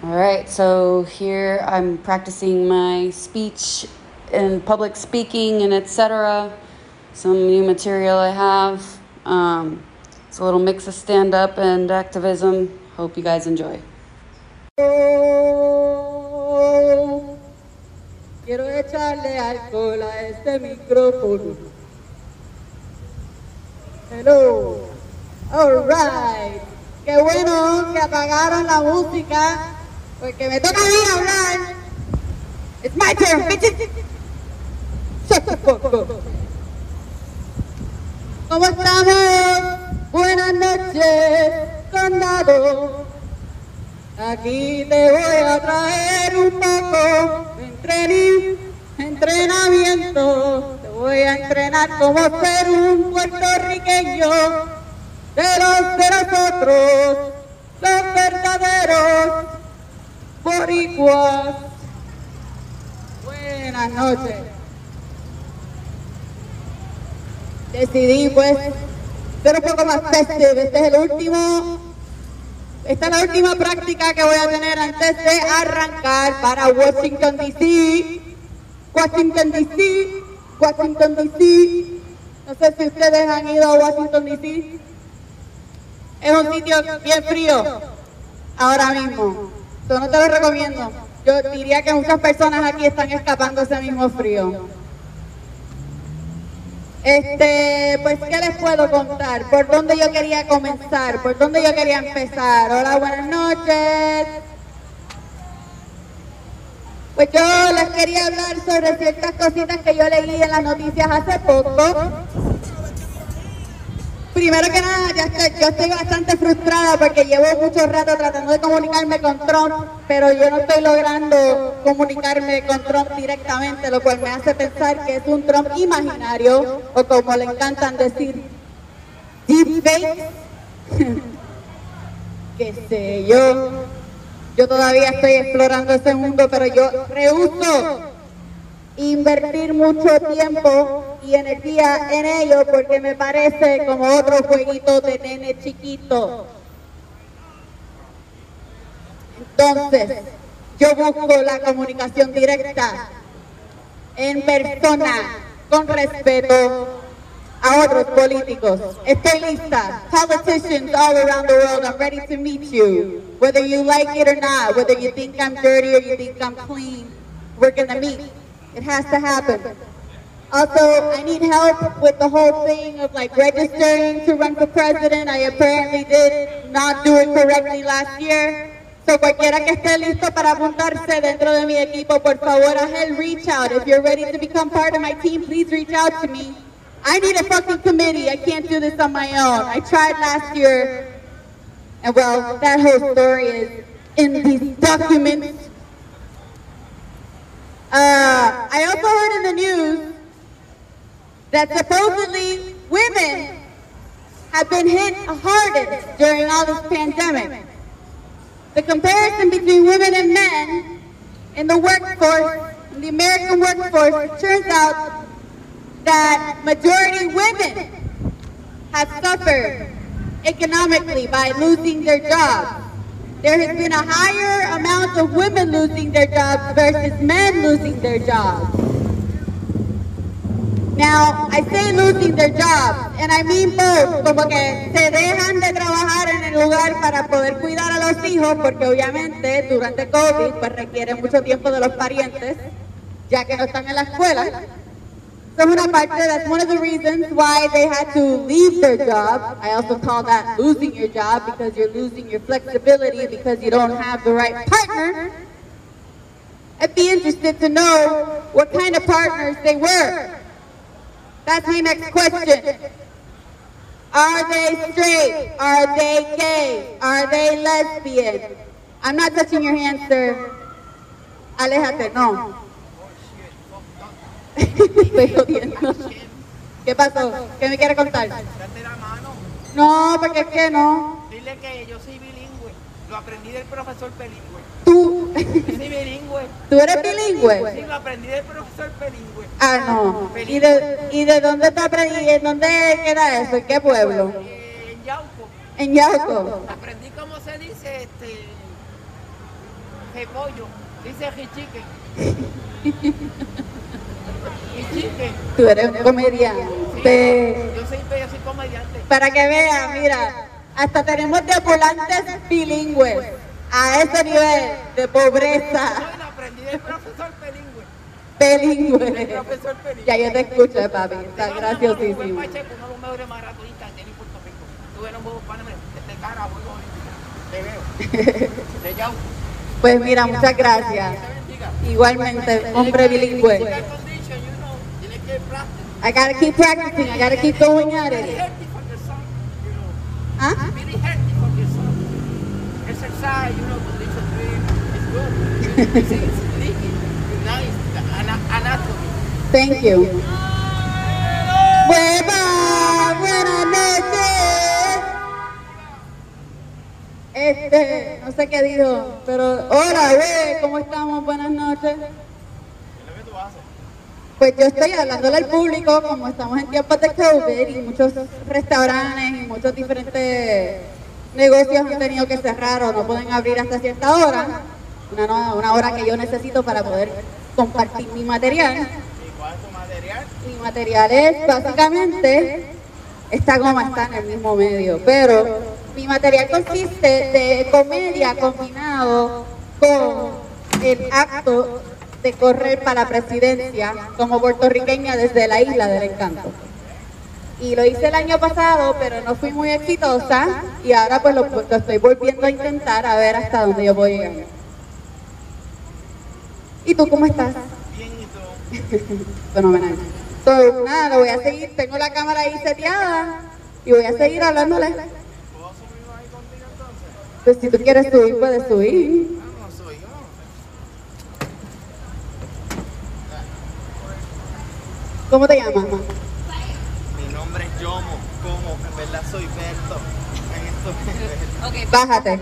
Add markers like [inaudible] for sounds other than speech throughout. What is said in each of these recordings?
All right, so here I'm practicing my speech and public speaking and etc. Some new material I have. Um, it's a little mix of stand up and activism. Hope you guys enjoy. Quiero echarle alcohol a este micrófono. Hello. All right. Qué bueno que apagaron la música porque me toca a mí hablar. It's my turn, bitches. Shut. ¿Cómo estamos? Buenas noches, condado. Aquí te voy a traer un poco de entrenamiento. Te voy a entrenar como ser un puertorriqueño de los de nosotros, los verdaderos boricuas. Buenas noches. Decidí pues ser un poco más festive. Este es el último esta es la última práctica que voy a tener antes de arrancar para Washington DC. Washington DC, Washington DC. No sé si ustedes han ido a Washington DC. Es un sitio bien frío ahora mismo. Yo no te lo recomiendo. Yo diría que muchas personas aquí están escapando ese mismo frío. Este, pues, ¿qué les puedo contar? ¿Por dónde yo quería comenzar? ¿Por dónde yo quería empezar? Hola, buenas noches. Pues yo les quería hablar sobre ciertas cositas que yo leí en las noticias hace poco. Primero que nada, yo estoy bastante frustrada porque llevo mucho rato tratando de comunicarme con Trump, pero yo no estoy logrando comunicarme con Trump directamente, lo cual me hace pensar que es un Trump imaginario, o como le encantan decir, deepfake. [laughs] Qué sé yo. Yo todavía estoy explorando ese mundo, pero yo rehuso invertir mucho tiempo y energía en ello porque me parece como otro jueguito de nene chiquito. Entonces, yo busco la comunicación directa, en persona, con respeto a otros políticos. Estoy lista. Politicians all around the world, I'm ready to meet you. Whether you like it or not, whether you think I'm dirty or you think I'm clean, we're gonna meet. It has to happen. Also, I need help with the whole thing of like registering to run for president. I apparently did not do it correctly last year. So cualquiera que esté listo para apuntarse dentro de mi equipo, por favor, el reach out. If you're ready to become part of my team, please reach out to me. I need a fucking committee. I can't do this on my own. I tried last year, and well, that whole story is in these documents. Uh, I also heard in the news that supposedly women have been hit hardest during all this pandemic. The comparison between women and men in the workforce, in the American workforce, turns out that majority women have suffered economically by losing their jobs. There has been a higher amount of women losing their jobs versus men losing their jobs. Now, I say losing their jobs, and I mean both, como que se dejan de trabajar en el lugar para poder cuidar a los hijos, porque obviamente durante COVID pues requiere mucho tiempo de los parientes, ya que no están en la escuela. So es una parte, that's one of the reasons why they had to leave their job. I also call that losing your job because you're losing your flexibility because you don't have the right partner. I'd be interested to know what kind of partners they were. That's my next question. Are they straight? Are they gay? Are they lesbian? I'm not touching your hand, sir. Aléjate, no. Estoy [laughs] jodiendo. ¿Qué pasó? ¿Qué me quiere contar? Date la mano. No, porque es que no. Dile que yo soy bilingüe. Lo aprendí del profesor bilingüe. Tú, Yo soy bilingüe. ¿tú eres Sí, bilingüe? lo aprendí del profesor bilingüe. Ah, no. ¿Y de, y de dónde te aprendí? ¿En dónde queda eso? ¿En qué pueblo? Eh, en Yauco. En Yauco. Aprendí cómo se dice este. repollo, dice chicken. [laughs] Tú eres un comediante. Yo soy, yo soy comediante. Para que vean, mira, hasta tenemos deambulantes bilingües a ese nivel de pobreza. Aprendí del profesor bilingüe. El profesor bilingüe. Ya yo te escucho, papi, está Uno graciosísimo. de los mejores maratonistas que hay en Puerto Rico. Tuve un buenos panes de cara, te veo. [laughs] De Yau. Pues mira, muchas gracias. Te. Igualmente, hombre bilingüe. That condition, you know, tienes que practice. I gotta keep practicing, I gotta keep going at Very it. healthy for your son, you know. ¿Ah? Very healthy for your son. Exercise, you know, condition three is good. It's leaky. Nice. Anatomy. Thank you. Buenas, buenas noches. Este, no sé qué dijo, pero hola, güey, ¿cómo estamos? Buenas noches. Pues yo estoy hablándole al público, como estamos en tiempos de COVID y muchos restaurantes y muchos diferentes negocios han tenido que cerrar o no pueden abrir hasta cierta hora, una, una hora que yo necesito para poder compartir mi material. ¿Y cuál es tu material? Mi material es básicamente esta goma está en el mismo medio, pero mi material consiste de comedia combinado con el acto de correr para la presidencia como puertorriqueña desde la isla del encanto. Y lo hice el año pasado, pero no fui muy exitosa y ahora pues lo, lo estoy volviendo a intentar a ver hasta dónde yo voy llegar. ¿Y tú cómo estás? Bien, ¿y tú? [laughs] Fenomenal. So, nada, lo voy a seguir, tengo la cámara ahí seteada y voy a seguir hablándole. ¿Puedo subirlo ahí contigo entonces? Pues si tú quieres subir, puedes subir. Ah, no soy yo. ¿Cómo te llamas? ma? Mi nombre es Yomo. ¿Cómo? En verdad soy Berto. En Bájate.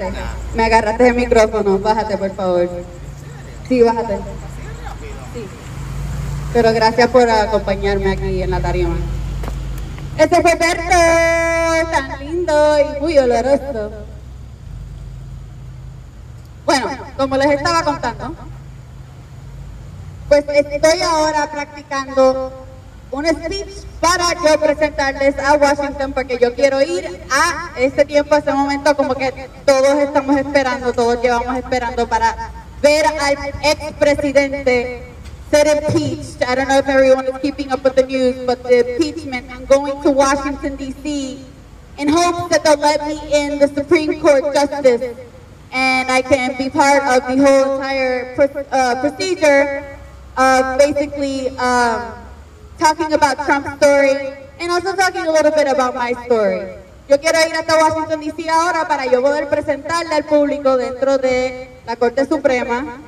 Me agarraste el micrófono, bájate por favor. Sí, bájate. Sí. Pero gracias por acompañarme aquí en la tarima. Ese fue Berto, tan lindo y muy oloroso. Bueno, como les estaba contando, pues estoy ahora practicando un speech para yo presentarles a Washington porque yo quiero ir a ese tiempo, a ese momento como que todos estamos esperando, todos llevamos esperando para ver al expresidente ser impeached. I don't know if everyone is keeping up with the news, but the impeachment, I'm going to Washington D.C. in hopes that they'll let me in the Supreme Court justice and I can be part of the whole entire uh, procedure of basically um, talking about Trump's story and also talking a little bit about my story. Yo quiero ir hasta Washington DC ahora para yo poder presentarle al público dentro de la Corte Suprema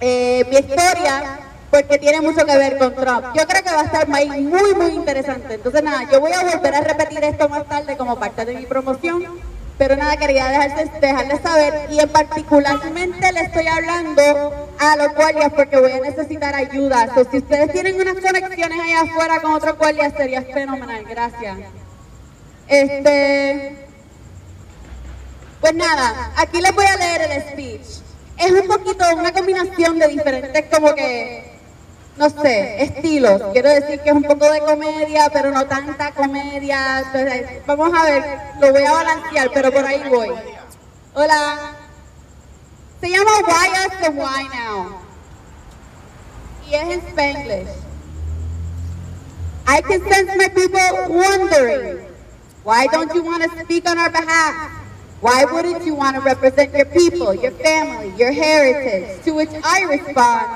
eh, mi historia porque tiene mucho que ver con Trump. Yo creo que va a estar muy, muy, interesante. Entonces, nada, yo voy a volver a repetir esto más tarde como parte de mi promoción, pero nada, quería dejarles, dejarles saber y en particularmente le estoy hablando a los guardias porque voy a necesitar ayuda. So, si ustedes tienen unas conexiones allá afuera con otros guardias, sería fenomenal. Gracias. Este... Pues nada, aquí les voy a leer el speech. Es un poquito una combinación de diferentes como que, no sé, estilos. Quiero decir que es un poco de comedia, pero no tanta comedia. Entonces, vamos a ver, lo voy a balancear, pero por ahí voy. Hola. Se llama Why Us and Why Now. Y es en Spanglish. I can sense my people wondering, why don't you want to speak on our behalf? Why wouldn't you want to represent your people, your family, your heritage? To which I respond,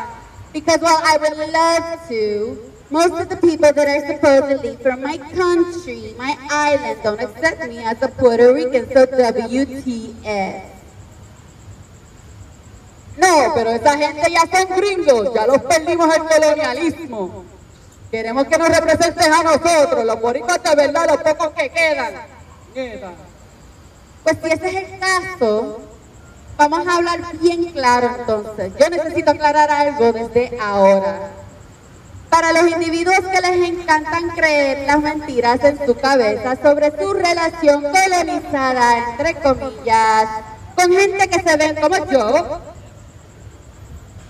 because while I would love to, most of the people that are supposedly from my country, my island, don't accept me as a Puerto Rican, so WTF. No, pero esa gente ya son gringos, ya los perdimos el colonialismo. Queremos que nos representen a nosotros, los boricuas de verdad, los pocos que quedan. Pues si ese es el caso, vamos a hablar bien claro entonces. Yo necesito aclarar algo desde ahora. Para los individuos que les encantan creer las mentiras en su cabeza sobre su relación colonizada, entre comillas, con gente que se ven como yo,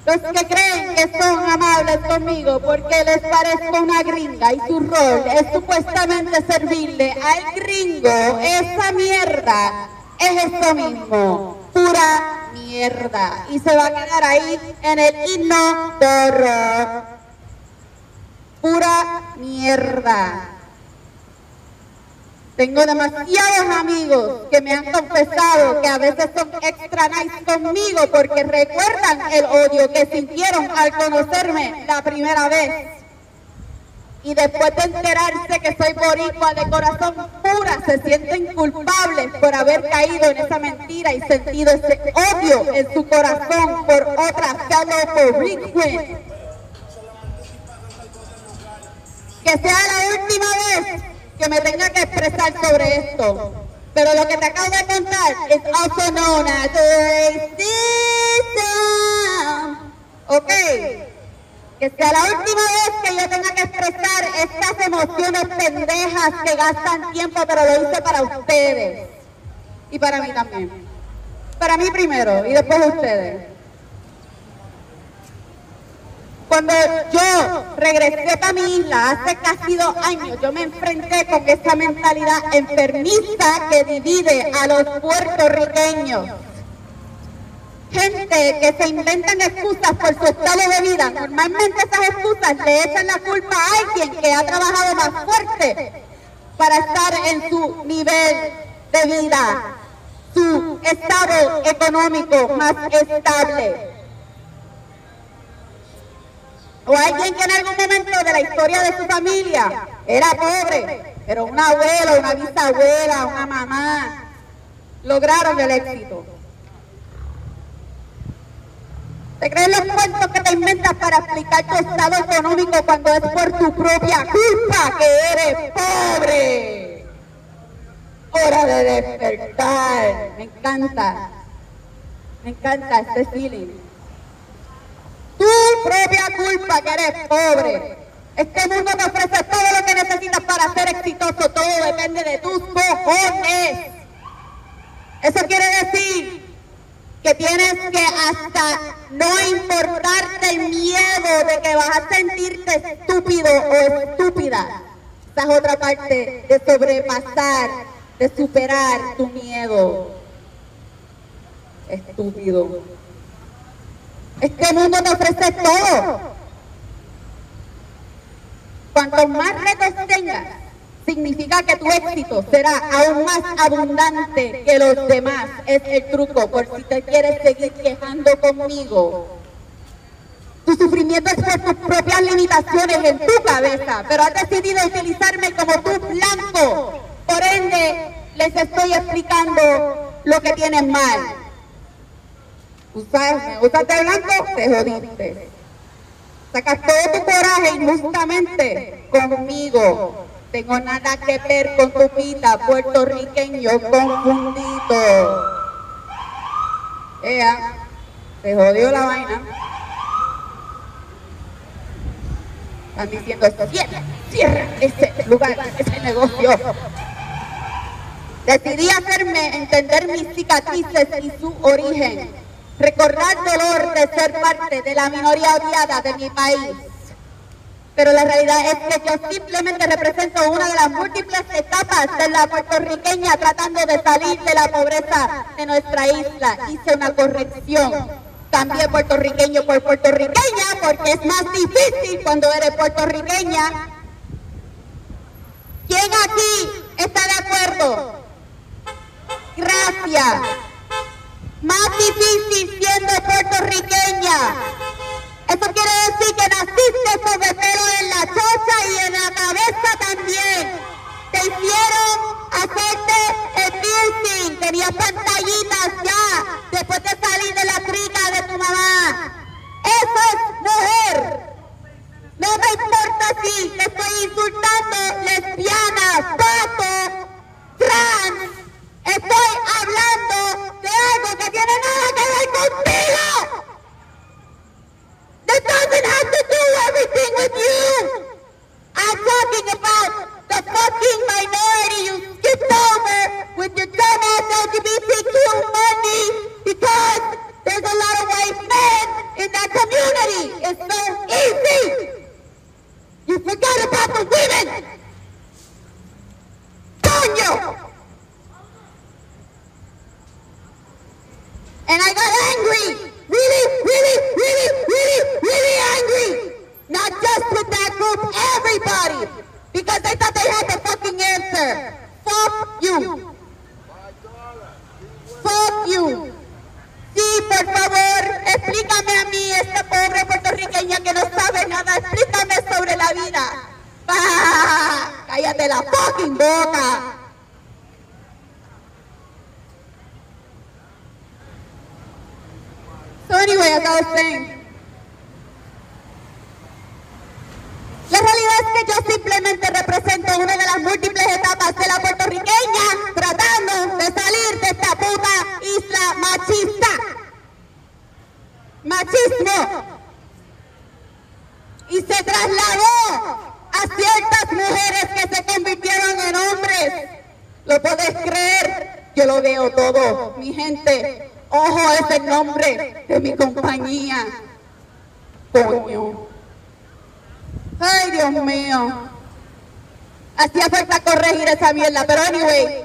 Los que creen que son amables conmigo porque les parezco una gringa y su rol es supuestamente servirle al gringo, esa mierda es esto mismo, pura mierda. Y se va a quedar ahí en el himno de Pura mierda. Tengo demasiados amigos que me han confesado que a veces son extra nice conmigo porque recuerdan el odio que sintieron al conocerme la primera vez. Y después de enterarse que soy boricua de corazón pura, se sienten culpables por haber caído en esa mentira y sentido ese odio en su corazón por otra fellow boricua. Que sea la última vez que me tenga que expresar sobre esto. Pero lo que te acabo de contar es also known as racism. ¿Ok? Que sea la última vez que yo tenga que expresar estas emociones pendejas que gastan tiempo, pero lo hice para ustedes. Y para mí también. Para mí primero y después ustedes. Cuando yo regresé para mi isla hace casi dos años, yo me enfrenté con esa mentalidad enfermiza que divide a los puertorriqueños. Gente que se inventan excusas por su estado de vida. Normalmente esas excusas le echan la culpa a alguien que ha trabajado más fuerte para estar en su nivel de vida, su estado económico más estable o alguien que en algún momento de la historia de su familia era pobre, pero un abuelo, una bisabuela, una mamá lograron el éxito. ¿Te crees los cuentos que te inventas para explicar tu estado económico cuando es por tu propia culpa que eres pobre? Hora de despertar. Me encanta. Me encanta este tu propia culpa que eres pobre. Este mundo te ofrece todo lo que necesitas para ser exitoso. Todo depende de tus cojones. Eso quiere decir que tienes que hasta no importarte el miedo de que vas a sentirte estúpido o estúpida. Esa es otra parte de sobrepasar, de superar tu miedo. Estúpido. Este mundo te ofrece todo. Cuanto más retos tengas, significa que tu éxito será aún más abundante que los demás. Es el truco, por si te quieres seguir quejando conmigo. Tu sufrimiento es por tus propias limitaciones en tu cabeza, pero has decidido utilizarme como tu blanco. Por ende, les estoy explicando lo que tienes mal. Usaste blanco, te jodiste. Sacas todo tu coraje injustamente conmigo. Tengo nada que ver con tu vida, puertorriqueño confundido. Ella, te jodió la vaina. Están diciendo esto, cierra, cierra ese lugar, ese negocio. Decidí hacerme entender mis cicatrices y su origen recordar dolor de ser parte de la minoría odiada de mi país. Pero la realidad es que yo simplemente represento una de las múltiples etapas de la puertorriqueña tratando de salir de la pobreza de nuestra isla. Hice una corrección. También puertorriqueño por puertorriqueña porque es más difícil cuando eres puertorriqueña. ¿Quién aquí está de acuerdo? Gracias más difícil siendo puertorriqueña. Eso quiere decir que naciste el pelo en la chocha y en la cabeza también. Te hicieron hacerte el piercing, tenías pantallitas ya, después de salir de la trica de tu mamá. Eso es mujer. No me importa si te estoy insultando lesbiana, pato, trans. Estoy hablando de algo que tiene nada que ver contigo. that doesn't have to do everything with you. I'm talking about the fucking minority you skipped over with your dumbass LGBTQ money because there's a lot of white men in that community. It's so easy. You forgot about the women. Don't you? Hacía falta corregir esa mierda, pero anyway.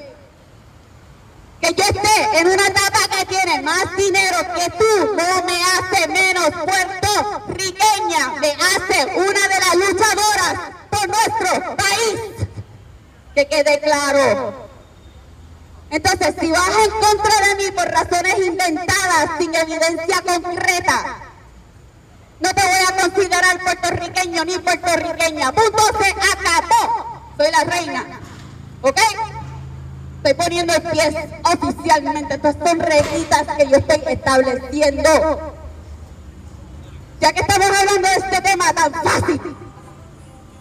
Que yo esté en una etapa que tiene más dinero que tú no me hace menos puertorriqueña, me hace una de las luchadoras por nuestro país. Que quede claro. Entonces, si vas en contra de mí por razones inventadas, sin evidencia concreta, no te voy a considerar puertorriqueño ni puertorriqueña. Punto se acabó. Soy la reina. ¿Ok? Estoy poniendo el pie oficialmente. Estas son reglitas que yo estoy estableciendo. Ya que estamos hablando de este tema tan fácil,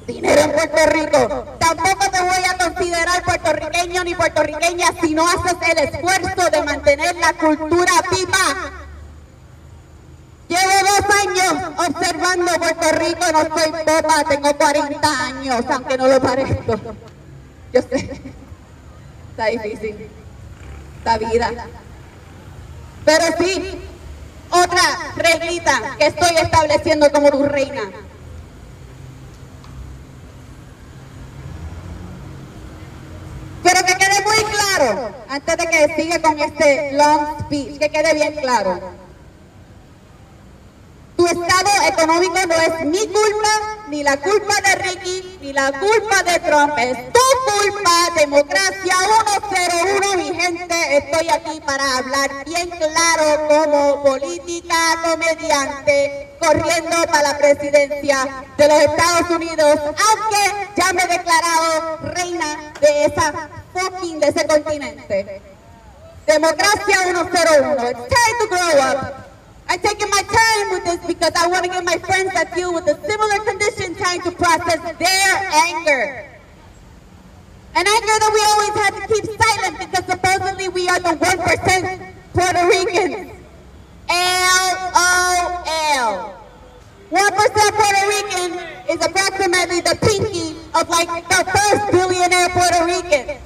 dinero en Puerto Rico, tampoco te voy a considerar puertorriqueño ni puertorriqueña si no haces el esfuerzo de mantener la cultura viva. Llevo dos años observando Puerto Rico, no soy popa, tengo 40 años, aunque no lo parezco. Yo sé, está difícil, esta vida. Pero sí, otra reglita que estoy estableciendo como tu reina. Pero que quede muy claro, antes de que siga con este long speech, que quede bien claro. Estado económico no es mi culpa, ni la culpa de Ricky, ni la culpa de Trump. Es tu culpa, democracia 101, mi gente. Estoy aquí para hablar bien claro como política comediante, corriendo para la presidencia de los Estados Unidos, aunque ya me he declarado reina de esa fucking, de ese continente. Democracia 101. It's time to grow up. I'm taking my time with this because I want to give my friends that deal with a similar condition time to process their anger. An anger that we always had to keep silent because supposedly we are the 1% Puerto Ricans. L-O-L. 1% Puerto Rican is approximately the pinky of like the first billionaire Puerto Rican.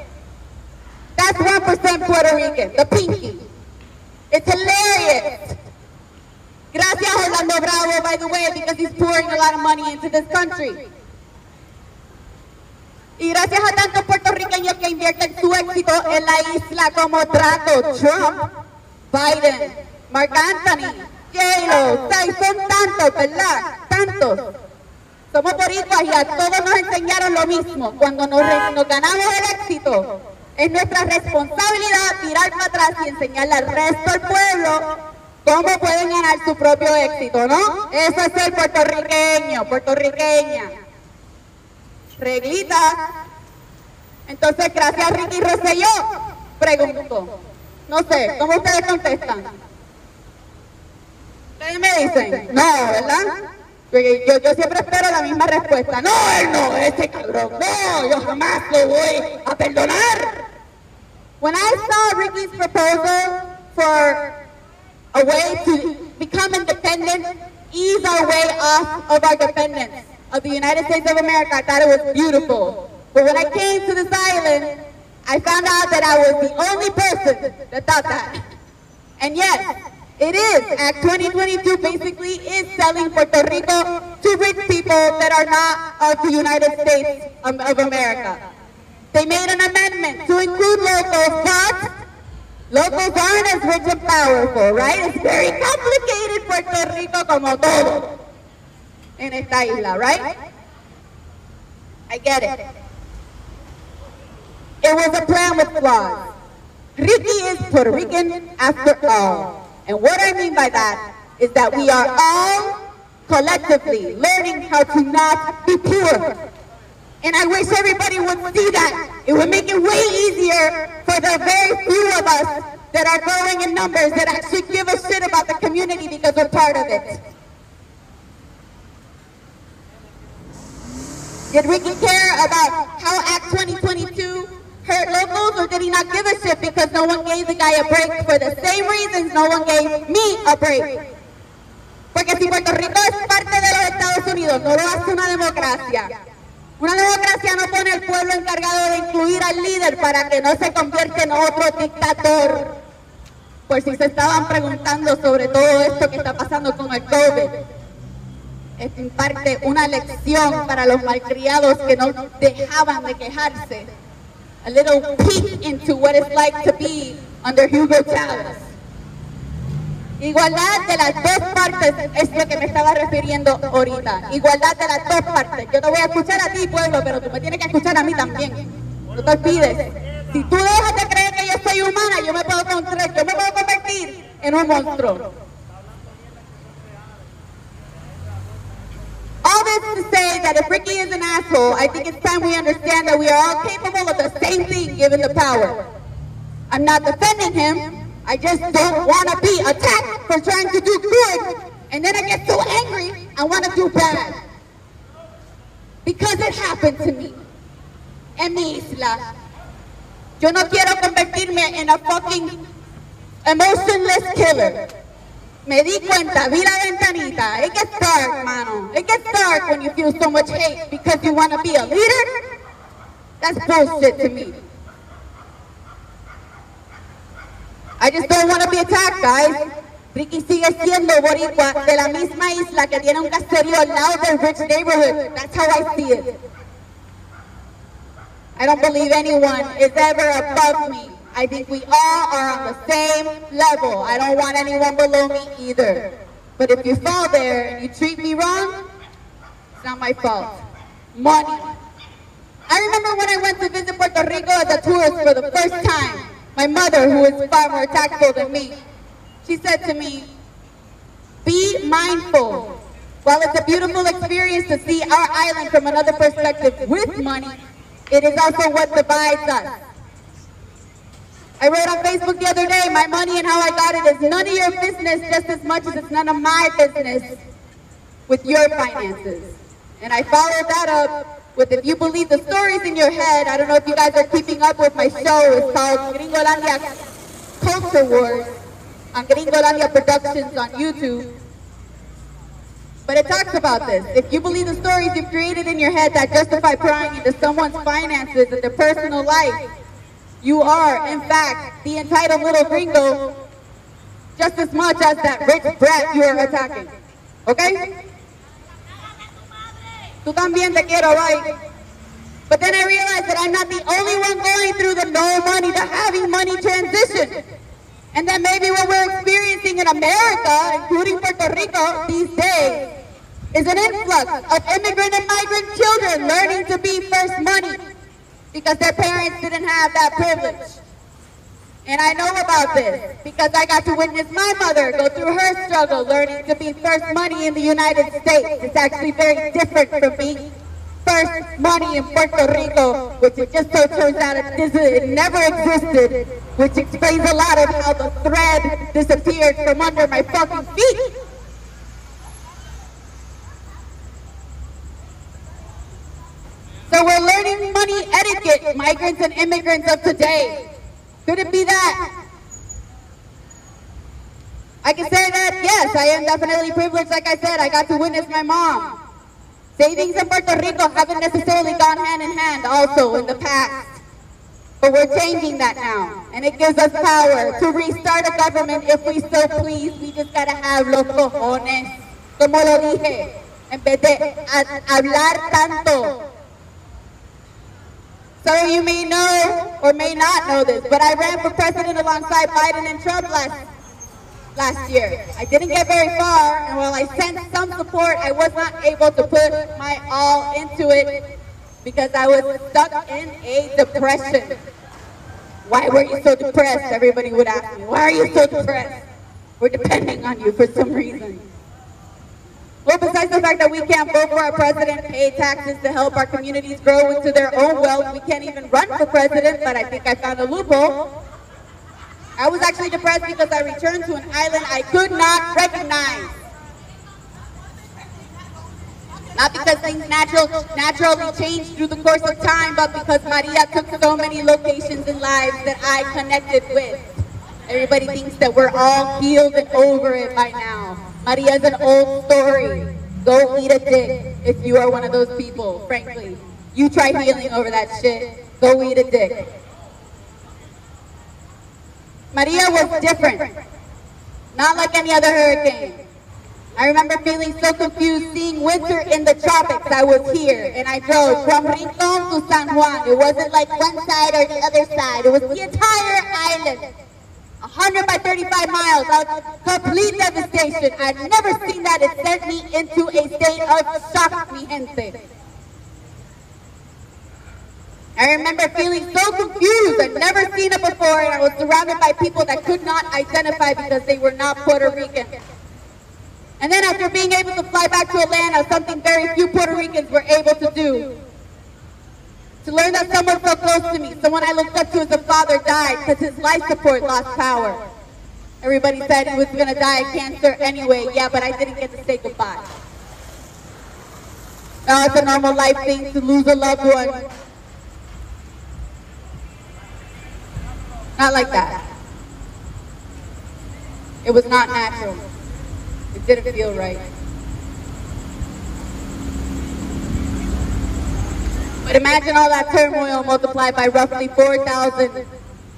That's 1% Puerto Rican, the pinky. It's hilarious. Gracias Orlando Bravo, by the way, because he's pouring a lot of money into this country. Y gracias a tantos puertorriqueños que invierten su éxito en la isla como trato, Trump, Biden, Mark Anthony, J-Lo, tantos, ¿verdad? Tantos. Somos boricuas y a todos nos enseñaron lo mismo. Cuando nos, nos ganamos el éxito, es nuestra responsabilidad tirar para atrás y enseñarle al resto del pueblo cómo pueden ganar su propio éxito, ¿no? Eso es el puertorriqueño, puertorriqueña. Reglita. Entonces, gracias Ricky Rosselló, pregunto. No sé, ¿cómo ustedes contestan? Ustedes me dicen, no, ¿verdad? Yo, yo siempre espero la misma respuesta. No, él no, ese cabrón, no, yo jamás lo voy a perdonar. When I saw Ricky's proposal for a way to become independent, ease our way off of our dependence of the United States of America. I thought it was beautiful. But when I came to this island, I found out that I was the only person that thought that. And yes, it is. Act 2022 basically is selling Puerto Rico to rich people that are not of the United States of, America. They made an amendment to include locals, but Aren't as rich and powerful, right? It's very complicated Puerto Rico como todo en esta isla, right? I get it. It was a plan with flaws. Ricky is Puerto Rican after all. And what I mean by that is that we are all collectively, learning how to not be poor. And I wish everybody would see that. It would make it way easier for the very few of us that are growing in numbers that actually give a shit about the community because we're part of it. Did Ricky care about how Act 2022 hurt locals or did he not give a shit because no one gave the guy a break for the same reasons no one gave me a break? Porque si Puerto Rico es parte de los Estados Unidos, no lo hace una democracia. Una democracia no pone al pueblo encargado de incluir al líder para que no se convierta en otro dictador. Por si se estaban preguntando sobre todo esto que está pasando con el COVID. Es en una lección para los malcriados que no dejaban de quejarse. A little peek into what it's like to be under Hugo Chávez. Igualdad de las dos partes es lo que me estaba refiriendo ahorita. Igualdad de las dos partes. Yo te voy a escuchar a ti, pueblo, pero tú me tienes que escuchar a mí también. No te olvides. Si tú dejas de creer que yo soy humana, yo me puedo, yo me puedo convertir en un monstruo. All this to say that if Ricky is an asshole, I think it's time we understand that we are all capable of the same thing given the power. I'm not defending him. I just don't want to be attacked for trying to do good, and then I get so angry, I want to do bad. Because it happened to me. En mi isla. Yo no quiero convertirme en a fucking emotionless killer. Me di cuenta, vi la ventanita. It gets dark, mano. It gets dark when you feel so much hate because you want to be a leader. That's bullshit to me. I just don't want to be attacked, guys. Ricky sigue siendo boricua de la misma isla que tiene un caserío al lado del rich neighborhood. That's how I see it. I don't believe anyone is ever above me. I think we all are on the same level. I don't want anyone below me either. But if you fall there and you treat me wrong, it's not my fault. Money. I remember when I went to visit Puerto Rico as a tourist for the first time. My mother, who is far more tactful than me, she said to me, be mindful. While it's a beautiful experience to see our island from another perspective with money, it is also what divides us. I wrote on Facebook the other day, my money and how I got it is none of your business just as much as it's none of my business with your finances. And I followed that up with if you believe the stories in your head. I don't know if you guys are keeping up with my show. It's called Gringolandia Culture Wars on Gringolandia Productions on YouTube. But it talks about this. If you believe the stories you've created in your head that justify prying into someone's finances and their personal life, you are, in fact, the entitled little gringo just as much as that rich brat you are attacking. Okay? Tú también te quiero, right? But then I realized that I'm not the only one going through the no money to having money transition. And that maybe what we're experiencing in America, including Puerto Rico these days, is an influx of immigrant and migrant children learning to be first money because their parents didn't have that privilege. And I know about this because I got to witness my mother go through her struggle learning to be first money in the United States. It's actually very different from being first money in Puerto Rico, which it just so turns out it, it never existed, which explains a lot of how the thread disappeared from under my fucking feet. So we're learning money etiquette, migrants and immigrants of today. Could it be that? I can say that, yes, I am definitely privileged. Like I said, I got to witness my mom. Savings in Puerto Rico haven't necessarily gone hand in hand also in the past. But we're changing that now. And it gives us power to restart a government if we so please. We just gotta have los cojones. Como lo dije, en vez de hablar tanto of you may know or may not know this, but I ran for president alongside Biden and Trump last, last year. I didn't get very far, and while I sensed some support, I was not able to put my all into it because I was stuck in a depression. Why were you so depressed? Everybody would ask me. Why are you so depressed? We're depending on you for some reason. Well, besides the fact that we can't vote for our president, pay taxes to help our communities grow into their own wealth, we can't even run for president, but I think I found a loophole. I was actually depressed because I returned to an island I could not recognize. Not because things natural, naturally changed through the course of time, but because Maria took so many locations and lives that I connected with. Everybody thinks that we're all healed and over it by now. Maria's an old story. Go eat a dick if you are one of those people, frankly. You try healing over that shit. Go eat a dick. Maria was different. Not like any other hurricane. I remember feeling so confused seeing winter in the tropics. I was here and I drove from Rincon to San Juan. It wasn't like one side or the other side. It was the entire island. 100 by 35 miles of complete devastation. I've never seen that. It sent me into a state of shock, mi gente. I remember feeling so confused. I'd never seen it before, and I was surrounded by people that could not identify because they were not Puerto Rican. And then after being able to fly back to Atlanta, something very few Puerto Ricans were able to do. To learn that someone so close to me, someone I looked up to as a father died because his life support lost power. Everybody said he was going to die of cancer anyway. Yeah, but I didn't get to say goodbye. Now it's a normal life thing to lose a loved one. Not like that. It was not natural. It didn't feel right. But imagine all that turmoil multiplied by roughly 4,000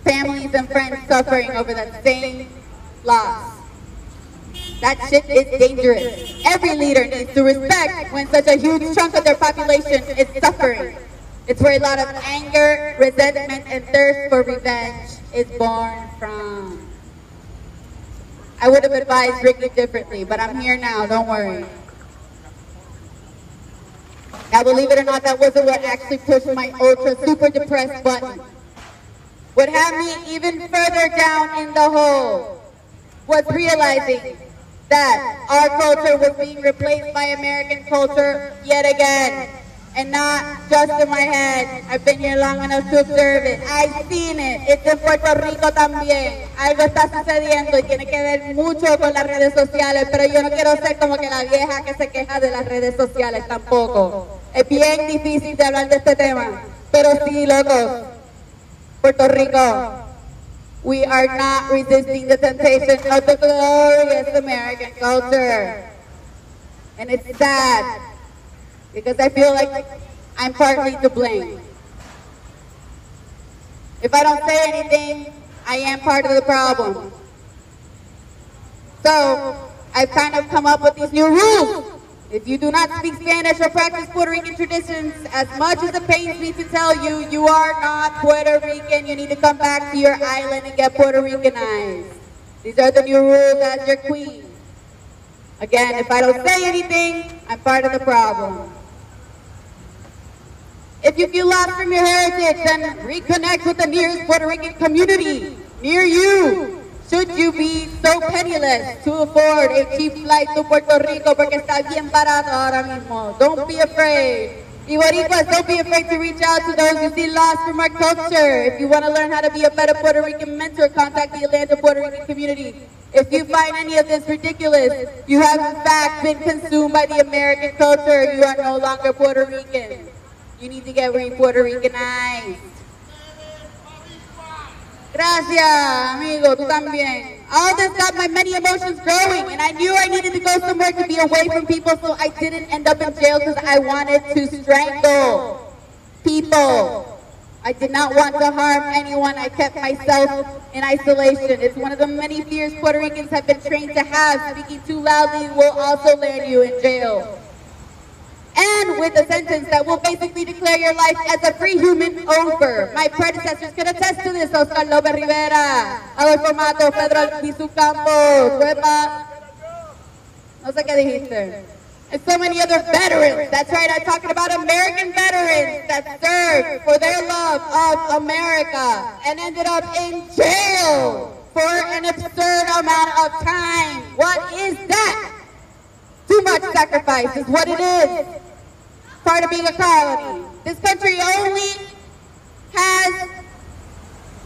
families and friends suffering over that same loss. That shit is dangerous. Every leader needs to respect when such a huge chunk of their population is suffering. It's where a lot of anger, resentment, and thirst for revenge is born from. I would have advised Ricky differently, but I'm here now, don't worry. Now, believe it or not, that wasn't what actually pushed my ultra super depressed button. What had me even further down in the hole was realizing that our culture was being replaced by American culture yet again and not just in my head. I've been here long enough to observe it. I've seen it. It's in Puerto Rico también. Algo está sucediendo y tiene que ver mucho con las redes sociales, pero yo no quiero ser como que la vieja que se queja de las redes sociales tampoco. Es bien difícil de hablar de este tema, pero sí, locos. Puerto Rico, we are not resisting the temptation of the glorious American culture. And it's sad because I feel like I'm partly to blame. If I don't say anything, I am part of the problem. So I've kind of come up with these new rules. If you do not speak Spanish or practice Puerto Rican traditions, as much as it pains me to tell you, you are not Puerto Rican. You need to come back to your island and get Puerto Ricanized. These are the new rules as your queen. Again, if I don't say anything, I'm part of the problem. If you feel lost from your heritage, then reconnect with the nearest Puerto Rican community near you. Should you be so penniless to afford a cheap flight to Puerto Rico porque está bien barato ahora mismo, don't be afraid. Y Boricuas, don't be afraid to reach out to those who see lost from our culture. If you want to learn how to be a better Puerto Rican mentor, contact the Atlanta Puerto Rican community. If you find any of this ridiculous, you have in fact been consumed by the American culture. You are no longer Puerto Rican. You need to get re-Puerto Ricanized. Gracias, amigo, tú también. All this got my many emotions growing, and I knew I needed to go somewhere to be away from people so I didn't end up in jail because I wanted to strangle people. I did not want to harm anyone. I kept myself in isolation. It's one of the many fears Puerto Ricans have been trained to have. Speaking too loudly will also land you in jail and with a sentence that will basically declare your life as a free human over. My predecessors can attest to this, Oscar Lopez Rivera, Adolfo Mato, Pedro Albizu Campos, Huepa, no sé qué dijiste. And so many other veterans. That's right, I'm talking about American veterans that served for their love of America and ended up in jail for an absurd amount of time. What is that? Too much sacrifice is what it is. Part of being a colony. This country only has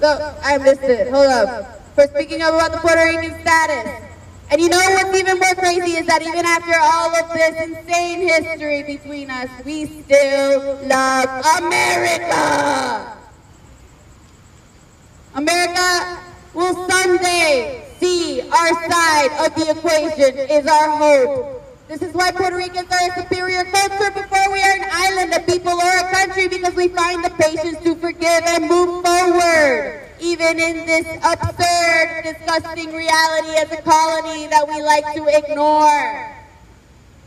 the, I missed it, hold up. For speaking up about the Puerto Rican status. And you know what's even more crazy is that even after all of this insane history between us, we still love America. America will someday see our side of the equation is our hope. This is why Puerto Ricans are a superior culture before we are an island, a people, or a country because we find the patience to forgive and move forward. Even in this absurd, disgusting reality as a colony that we like to ignore.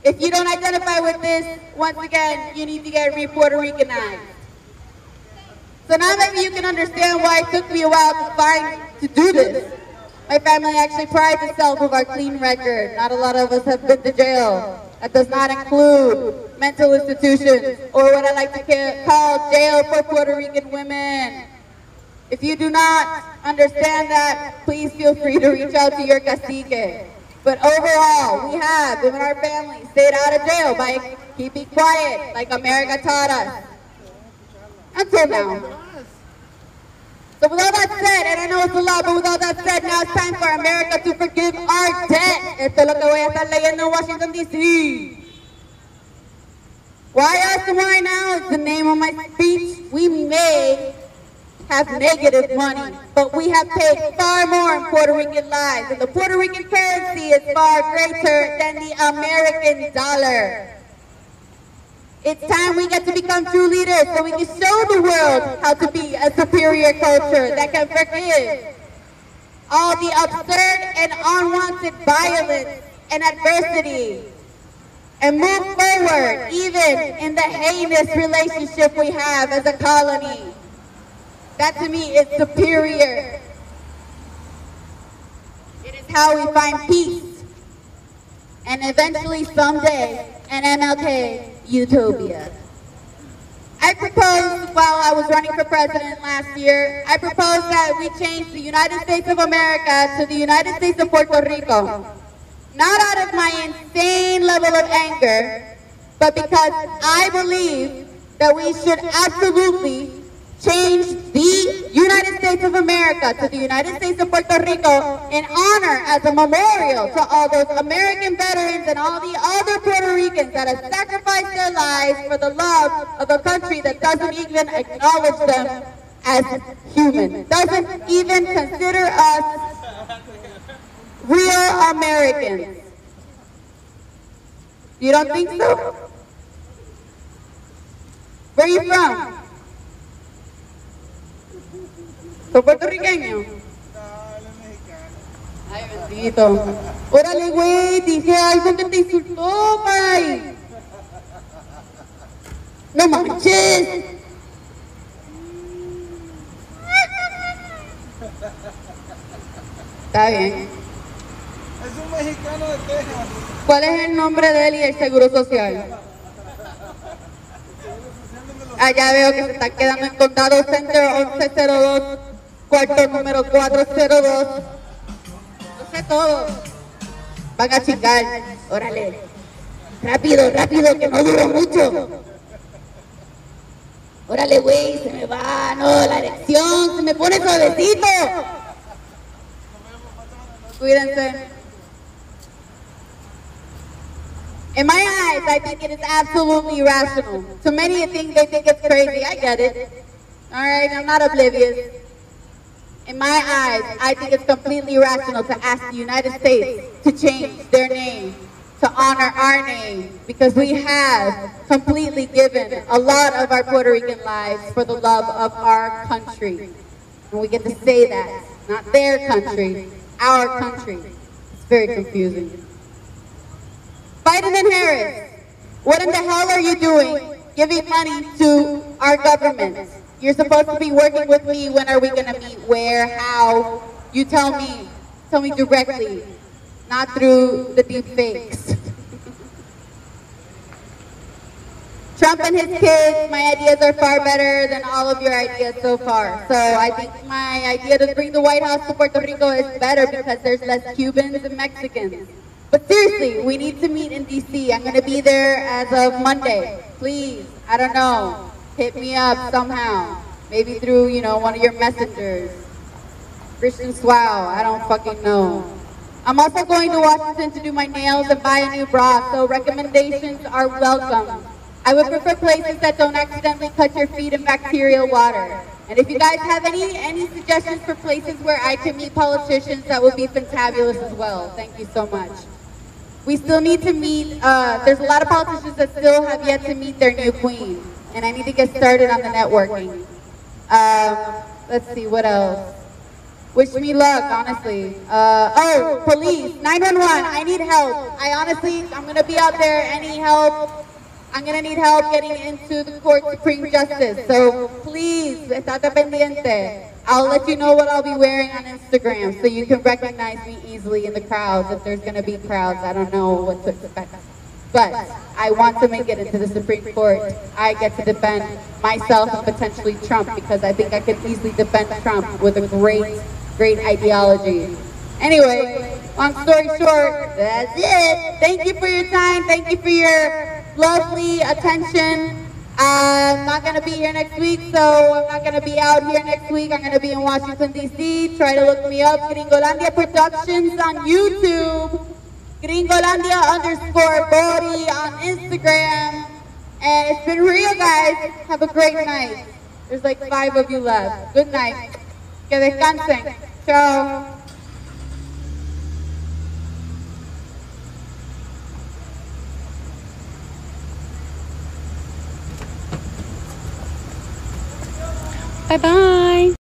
If you don't identify with this, once again, you need to get re-Puerto Ricanized. So now maybe you can understand why it took me a while to find to do this. My family actually prides itself of our clean record. Not a lot of us have been to jail. That does not include mental institutions or what I like to call jail for Puerto Rican women. If you do not understand that, please feel free to reach out to your cacique. But overall, we have, within our family, stayed out of jail by keeping quiet, like America taught us. Until now. So with all that said, and I know it's a lot, but with all that said, now it's time for America to forgive our debt. Esto es lo que voy a estar leyendo en Washington, D.C. Why and why now is the name of my speech. We may have negative money, but we have paid far more in Puerto Rican lives, and the Puerto Rican currency is far greater than the American dollar. It's time we get to become true leaders so we can show the world how to be a superior culture that can forgive all the absurd and unwanted violence and adversity and move forward even in the heinous relationship we have as a colony. That to me is superior. It is how we find peace and eventually someday an MLK utopia. I proposed while I was running for president last year, I proposed that we change the United States of America to the United States of Puerto Rico. Not out of my insane level of anger, but because I believe that we should absolutely change the United States of America to the United States of Puerto Rico in honor as a memorial to all those American veterans and all the other Puerto Ricans that have sacrificed their lives for the love of a country that doesn't even acknowledge them as human, doesn't even consider us real Americans. You don't think so? Where are you from? ¿Son puertorriqueños? Ay, bendito. Órale, güey, dije algo que te insultó, Pai. No manches. Está bien. Es un mexicano de Texas. ¿Cuál es el nombre de él y el seguro social? Allá veo que se está quedando en condado Center 1102, cuarto número 402. No sé todo. Van a chingar. Órale. Rápido, rápido, que no duro mucho. Órale, güey, se me va, no, la erección, se me pone suavecito. Cuídense. In my eyes, I think it is absolutely irrational. To many, think they think it's crazy. I get it. All right, I'm not oblivious. In my eyes, I think it's completely irrational to ask the United States to change their name to honor our name because we have completely given a lot of our Puerto Rican lives for the love of our country. And we get to say that, not their country, our country. It's very confusing. Biden and Harris, what in the hell are you doing giving money to our government? You're supposed to be working with me. When are we going to meet? Where? How? You tell me. Tell me directly, not through the deep fakes. [laughs] Trump and his kids, my ideas are far better than all of your ideas so far. So I think my idea to bring the White House to Puerto Rico is better because there's less Cubans and Mexicans. But seriously, we need to meet in DC. I'm gonna be there as of Monday. Please, I don't know, hit me up somehow. Maybe through, you know, one of your messengers. Christian Swao, I don't fucking know. I'm also going to Washington to do my nails and buy a new bra, so recommendations are welcome. I would prefer places that don't accidentally cut your feet in bacterial water. And if you guys have any any suggestions for places where I can meet politicians, that would be fantabulous as well. Thank you so much. We still need to meet, uh, there's a lot of politicians that still have yet to meet their new queen. And I need to get started on the networking. Um, let's see, what else? Wish me luck, honestly. Uh, oh, police, 911, I need help. I honestly, I'm gonna be out there, any help, I'm gonna need help getting into the court Supreme Justice. So please, estate pendiente. I'll let you know what I'll be wearing on Instagram so you can recognize me easily in the crowds if there's gonna be crowds. I don't know what to expect. But I want to make it into the Supreme Court. I get to defend myself and potentially Trump because I think I could easily defend Trump with a great, great ideology. Anyway, long story short, that's it. Thank you for your time. Thank you for your lovely attention. I'm not going to be here next week, so I'm not going to be out here next week. I'm going to be in Washington, D.C. Try to look me up, Gringolandia Productions on YouTube. Gringolandia underscore Body on Instagram. And it's been real, guys. Have a great night. There's like five of you left. Good night. Que descansen. Ciao. 拜拜。